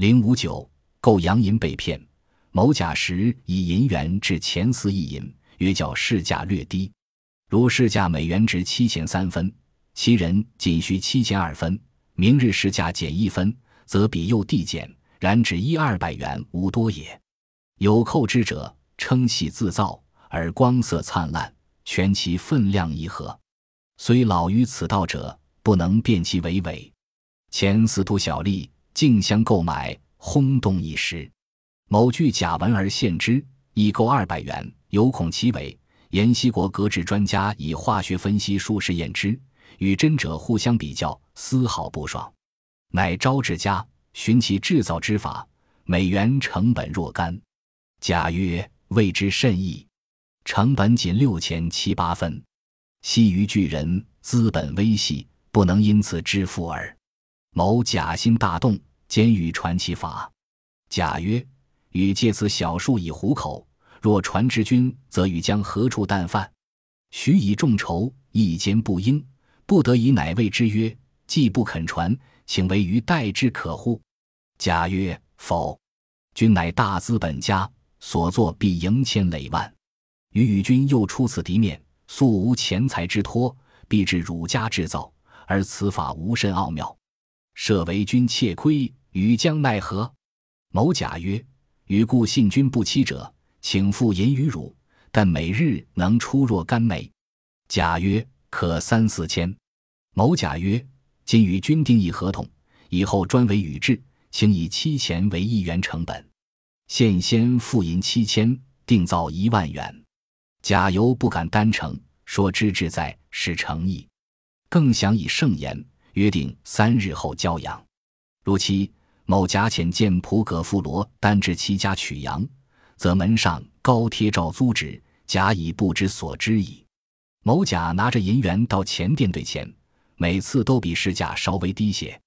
零五九，购洋银被骗。某甲时以银元至钱四亿银，约较市价略低。如市价每元值七钱三分，其人仅需七钱二分。明日市价减一分，则比又递减，然只一二百元无多也。有扣之者，称系自造，而光色灿烂，全其分量一合。虽老于此道者，不能辨其为伪。前司徒小吏竞相购买，轰动一时。某据假文而献之，亦购二百元，有恐其伪。延西国格致专家以化学分析术试验之，与真者互相比较，丝毫不爽。乃招致家寻其制造之法，每元成本若干。甲曰：“谓之甚易，成本仅六钱七八分。昔于巨人，资本微细，不能因此致富耳。”某甲心大动，兼欲传其法。甲曰。与借此小数以糊口，若传之君，则与将何处啖饭？许以众筹，一兼不应，不得已，乃谓之曰：“既不肯传，请为于代之可乎？”甲曰：“否。君乃大资本家，所作必盈千累万。与与君又出此敌面，素无钱财之托，必至汝家制造，而此法无甚奥妙。设为君窃窥，余将奈何？”某甲曰。与故信君不欺者，请付银于汝，但每日能出若干枚？甲曰：可三四千。某甲曰：今与君订一合同，以后专为与制，请以七钱为一元成本，现先付银七千，定造一万元。甲犹不敢单承，说之志在，是诚意，更想以盛言，约定三日后交羊。如期。某甲遣见仆葛富罗，单至其家取羊，则门上高贴照租纸，甲已不知所知矣。某甲拿着银元到钱店兑钱，每次都比市价稍微低些。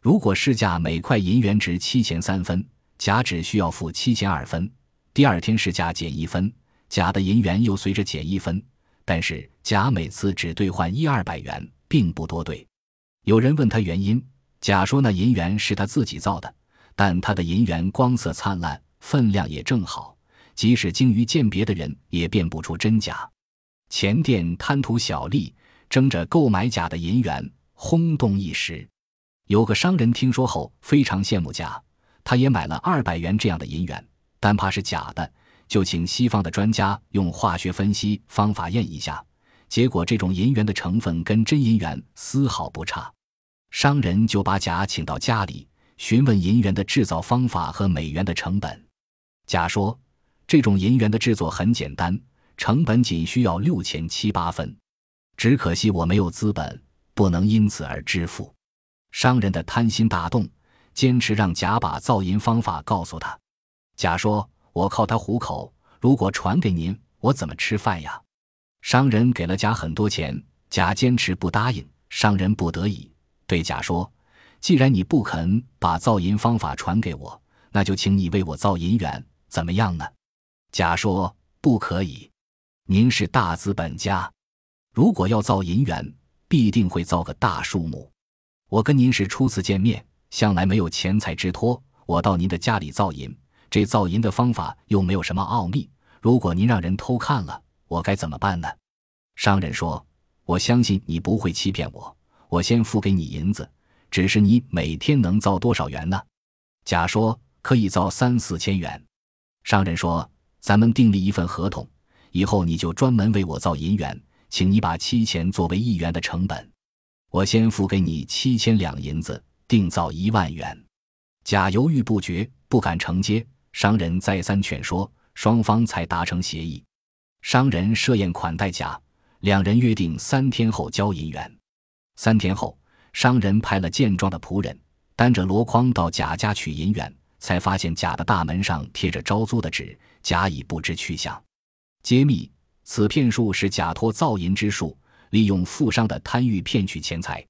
如果市价每块银元值七钱三分，甲只需要付七钱二分。第二天市价减一分，甲的银元又随着减一分。但是甲每次只兑换一二百元，并不多兑。有人问他原因。甲说：“那银元是他自己造的，但他的银元光色灿烂，分量也正好，即使精于鉴别的人也辨不出真假。”钱店贪图小利，争着购买甲的银元，轰动一时。有个商人听说后，非常羡慕甲，他也买了二百元这样的银元，但怕是假的，就请西方的专家用化学分析方法验一下，结果这种银元的成分跟真银元丝毫不差。商人就把甲请到家里，询问银元的制造方法和美元的成本。甲说：“这种银元的制作很简单，成本仅需要六钱七八分。只可惜我没有资本，不能因此而致富。”商人的贪心大动，坚持让甲把造银方法告诉他。甲说：“我靠他糊口，如果传给您，我怎么吃饭呀？”商人给了甲很多钱，甲坚持不答应，商人不得已。对甲说：“既然你不肯把造银方法传给我，那就请你为我造银元，怎么样呢？”甲说：“不可以，您是大资本家，如果要造银元，必定会造个大数目。我跟您是初次见面，向来没有钱财之托，我到您的家里造银，这造银的方法又没有什么奥秘，如果您让人偷看了，我该怎么办呢？”商人说：“我相信你不会欺骗我。”我先付给你银子，只是你每天能造多少元呢？甲说可以造三四千元。商人说：“咱们订立一份合同，以后你就专门为我造银元，请你把七钱作为一元的成本。我先付给你七千两银子，定造一万元。”甲犹豫不决，不敢承接。商人再三劝说，双方才达成协议。商人设宴款待甲，两人约定三天后交银元。三天后，商人派了健壮的仆人，担着箩筐到贾家取银元，才发现贾的大门上贴着招租的纸，贾已不知去向。揭秘：此骗术是假托造银之术，利用富商的贪欲骗取钱财。